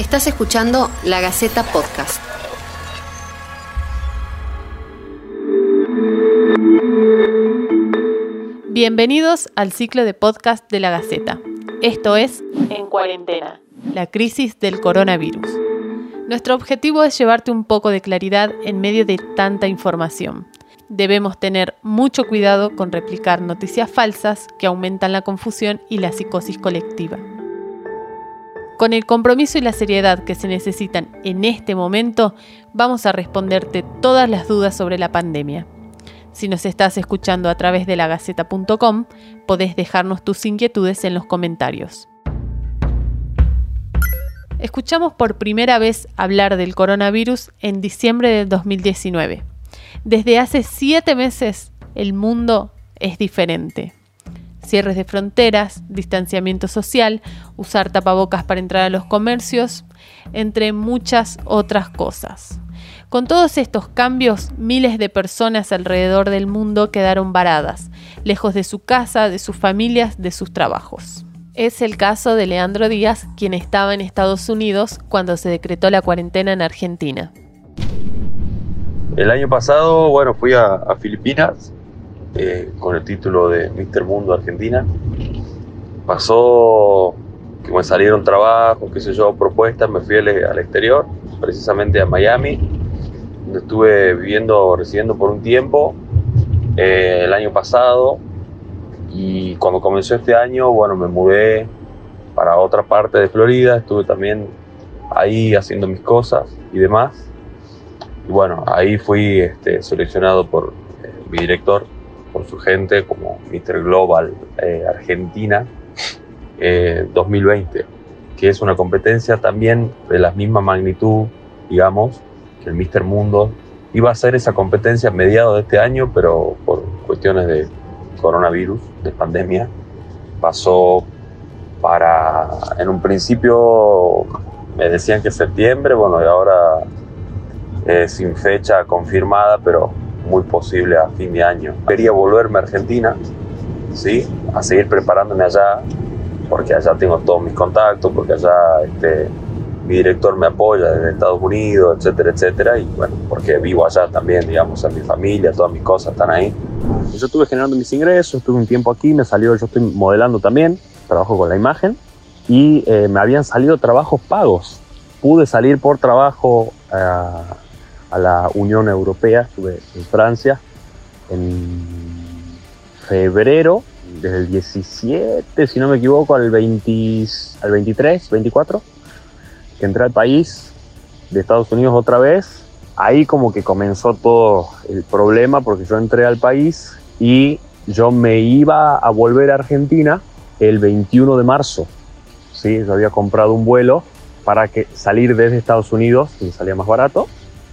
Estás escuchando La Gaceta Podcast. Bienvenidos al ciclo de podcast de La Gaceta. Esto es En cuarentena, la crisis del coronavirus. Nuestro objetivo es llevarte un poco de claridad en medio de tanta información. Debemos tener mucho cuidado con replicar noticias falsas que aumentan la confusión y la psicosis colectiva. Con el compromiso y la seriedad que se necesitan en este momento, vamos a responderte todas las dudas sobre la pandemia. Si nos estás escuchando a través de lagaceta.com, podés dejarnos tus inquietudes en los comentarios. Escuchamos por primera vez hablar del coronavirus en diciembre del 2019. Desde hace siete meses el mundo es diferente cierres de fronteras, distanciamiento social, usar tapabocas para entrar a los comercios, entre muchas otras cosas. Con todos estos cambios, miles de personas alrededor del mundo quedaron varadas, lejos de su casa, de sus familias, de sus trabajos. Es el caso de Leandro Díaz, quien estaba en Estados Unidos cuando se decretó la cuarentena en Argentina. El año pasado, bueno, fui a, a Filipinas eh, con el título de Mister Mundo Argentina. Pasó que me salieron trabajos, qué sé yo, propuestas, me fui al, exterior, precisamente a Miami, donde estuve viviendo, residiendo por un tiempo eh, el año pasado. Y cuando comenzó este año, bueno, me mudé para otra parte de Florida, estuve también ahí haciendo mis cosas y demás. Y bueno, ahí fui este, seleccionado por eh, mi director por su gente como Mr. Global eh, Argentina 2020, eh, que es una competencia también de la misma magnitud, digamos, que el Mr. Mundo. Iba a ser esa competencia a mediados de este año, pero por cuestiones de coronavirus, de pandemia, pasó para, en un principio me decían que septiembre, bueno, y ahora sin fecha confirmada, pero muy posible a fin de año. Quería volverme a Argentina, ¿sí? A seguir preparándome allá, porque allá tengo todos mis contactos, porque allá este, mi director me apoya desde Estados Unidos, etcétera, etcétera, y bueno, porque vivo allá también, digamos, en mi familia, todas mis cosas están ahí. Yo estuve generando mis ingresos, estuve un tiempo aquí, me salió, yo estoy modelando también, trabajo con la imagen, y eh, me habían salido trabajos pagos. Pude salir por trabajo a a la Unión Europea, estuve en Francia en febrero, desde el 17, si no me equivoco, al, 20, al 23, 24, que entré al país de Estados Unidos otra vez. Ahí como que comenzó todo el problema porque yo entré al país y yo me iba a volver a Argentina el 21 de marzo. ¿sí? Yo había comprado un vuelo para que salir desde Estados Unidos, y salía más barato,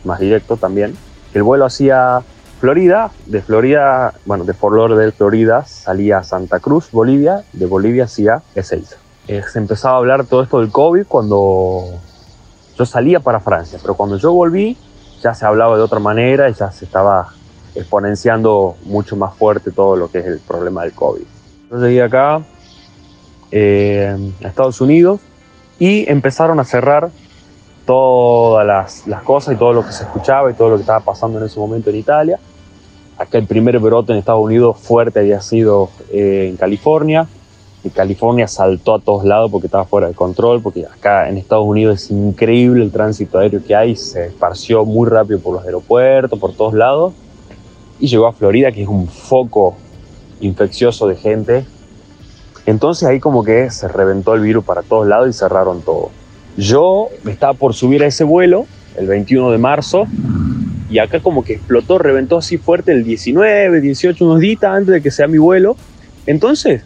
más directo también. El vuelo hacía Florida, de Florida, bueno, de Fort Lauderdale, Florida, salía a Santa Cruz, Bolivia, de Bolivia hacia Ezeiza. Eh, se empezaba a hablar todo esto del COVID cuando yo salía para Francia, pero cuando yo volví ya se hablaba de otra manera y ya se estaba exponenciando mucho más fuerte todo lo que es el problema del COVID. Yo llegué acá eh, a Estados Unidos y empezaron a cerrar todas las, cosas y todo lo que se escuchaba y todo lo que estaba pasando en ese momento en Italia. Acá el primer brote en Estados Unidos fuerte había sido eh, en California. Y California saltó a todos lados porque estaba fuera de control, porque acá en Estados Unidos es increíble el tránsito aéreo que hay, se esparció muy rápido por los aeropuertos, por todos lados, y llegó a Florida, que es un foco infeccioso de gente. Entonces ahí como que se reventó el virus para todos lados y cerraron todo. Yo estaba por subir a ese vuelo el 21 de marzo y acá como que explotó, reventó así fuerte el 19, 18, unos días antes de que sea mi vuelo. Entonces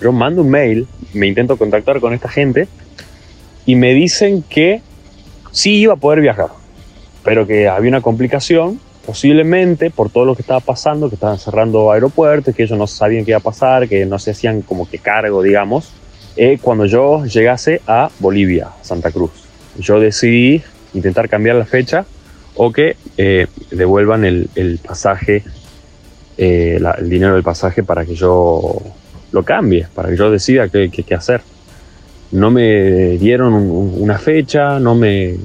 yo mando un mail, me intento contactar con esta gente y me dicen que sí iba a poder viajar, pero que había una complicación, posiblemente por todo lo que estaba pasando, que estaban cerrando aeropuertos, que ellos no sabían qué iba a pasar, que no se hacían como que cargo, digamos. Eh, cuando yo llegase a Bolivia, Santa Cruz. Yo decidí intentar cambiar la fecha o que eh, devuelvan el, pasaje, eh, el dinero del pasaje para que yo lo cambie, para que yo decida qué, qué, hacer. no me dieron una fecha, no me,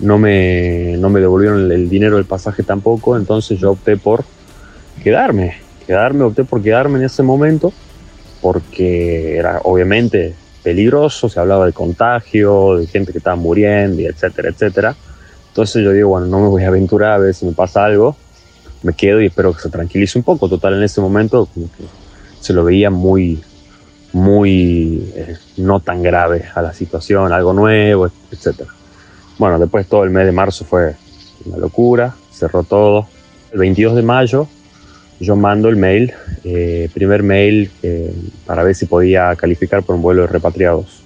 no me, no me devolvieron el, dinero del pasaje tampoco, entonces yo opté por quedarme, quedarme, opté por quedarme en ese momento, porque era obviamente peligroso, se hablaba de contagio, de gente que estaba muriendo, y etcétera, etcétera. Entonces yo digo, bueno, no me voy a aventurar a ver si me pasa algo, me quedo y espero que se tranquilice un poco. Total, en ese momento como que se lo veía muy, muy eh, no tan grave a la situación, algo nuevo, etcétera. Bueno, después todo el mes de marzo fue una locura, cerró todo. El 22 de mayo yo mando el mail, eh, primer mail eh, para ver si podía calificar por un vuelo de repatriados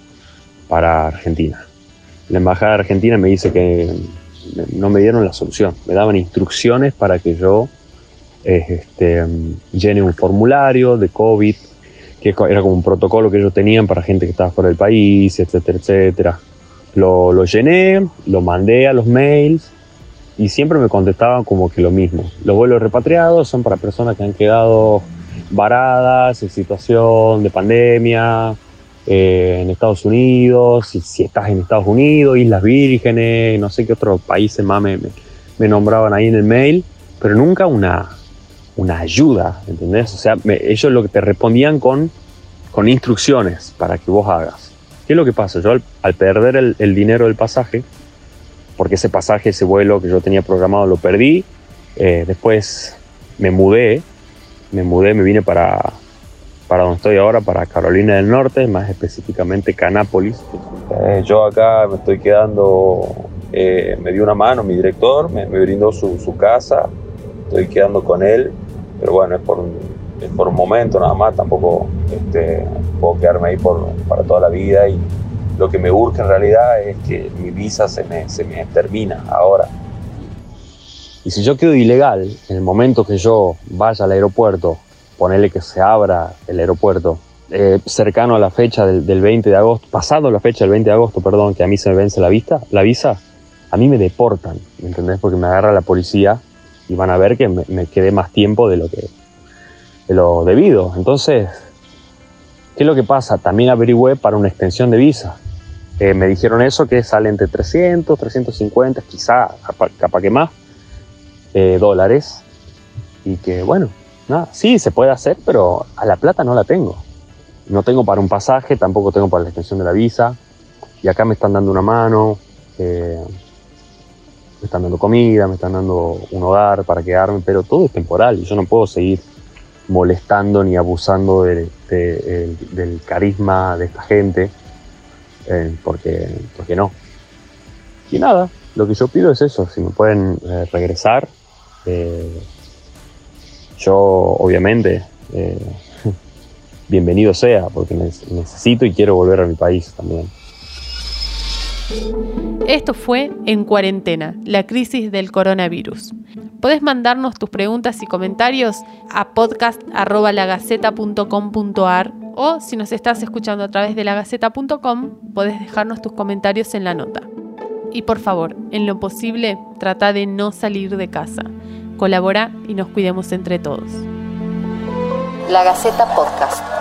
para Argentina. La embajada de Argentina me dice que no me dieron la solución, me daban instrucciones para que yo eh, este, llene un formulario de COVID, que era como un protocolo que ellos tenían para gente que estaba fuera del país, etcétera, etcétera. Lo, lo llené, lo mandé a los mails y siempre me contestaban como que lo mismo. Los vuelos repatriados son para personas que han quedado varadas en situación de pandemia eh, en Estados Unidos, si, estás en Estados Unidos, Islas Vírgenes, no sé qué otros países más me, me, nombraban ahí en el mail, pero nunca una, una ayuda, ¿entendés? O sea, ellos lo que te respondían con, con instrucciones para que vos hagas. ¿Qué es lo que pasa? Yo al, perder el, el dinero del pasaje, porque ese pasaje, ese vuelo que yo tenía programado lo perdí. Eh, después me mudé, me mudé, me vine para, para donde estoy ahora, para Carolina del Norte, más específicamente Canápolis. Eh, yo acá me estoy quedando, eh, me dio una mano mi director, me, brindó su, su, casa, estoy quedando con él, pero bueno, es por es por un momento nada más, tampoco este, puedo quedarme ahí por, para toda la vida y lo que me urge en realidad es que mi visa se me, se me termina ahora. Y si yo quedo ilegal, en el momento que yo vaya al aeropuerto, ponerle que se abra el aeropuerto, eh, cercano a la fecha del, 20 de agosto, pasado la fecha del 20 de agosto, perdón, que a mí se me vence la, vista, la visa, a mí me deportan, ¿me entendés? Porque me agarra la policía y van a ver que me, me quedé más tiempo de lo que de lo debido. Entonces, ¿qué es lo que pasa? También averigüé para una extensión de visa. Eh, me dijeron eso, que sale entre 300, 350, quizá, capaz, que más, eh, dólares. Y que, bueno, sí, se puede hacer, pero a la plata no la tengo. No tengo para un pasaje, tampoco tengo para la extensión de la visa. Y acá me están dando una mano, eh, me están dando comida, me están dando un hogar para quedarme, pero todo es temporal y yo no puedo seguir molestando ni abusando del carisma de esta gente eh, porque, porque no. Y nada, lo que yo pido es eso, si me pueden eh, regresar, eh, yo obviamente bienvenido sea, porque necesito y quiero volver a mi país también. Esto fue En Cuarentena, la crisis del coronavirus. Puedes mandarnos tus preguntas y comentarios a podcast.lagaceta.com.ar o si nos estás escuchando a través de lagaceta.com, puedes dejarnos tus comentarios en la nota. Y por favor, en lo posible, trata de no salir de casa. Colabora y nos cuidemos entre todos. La Gaceta Podcast.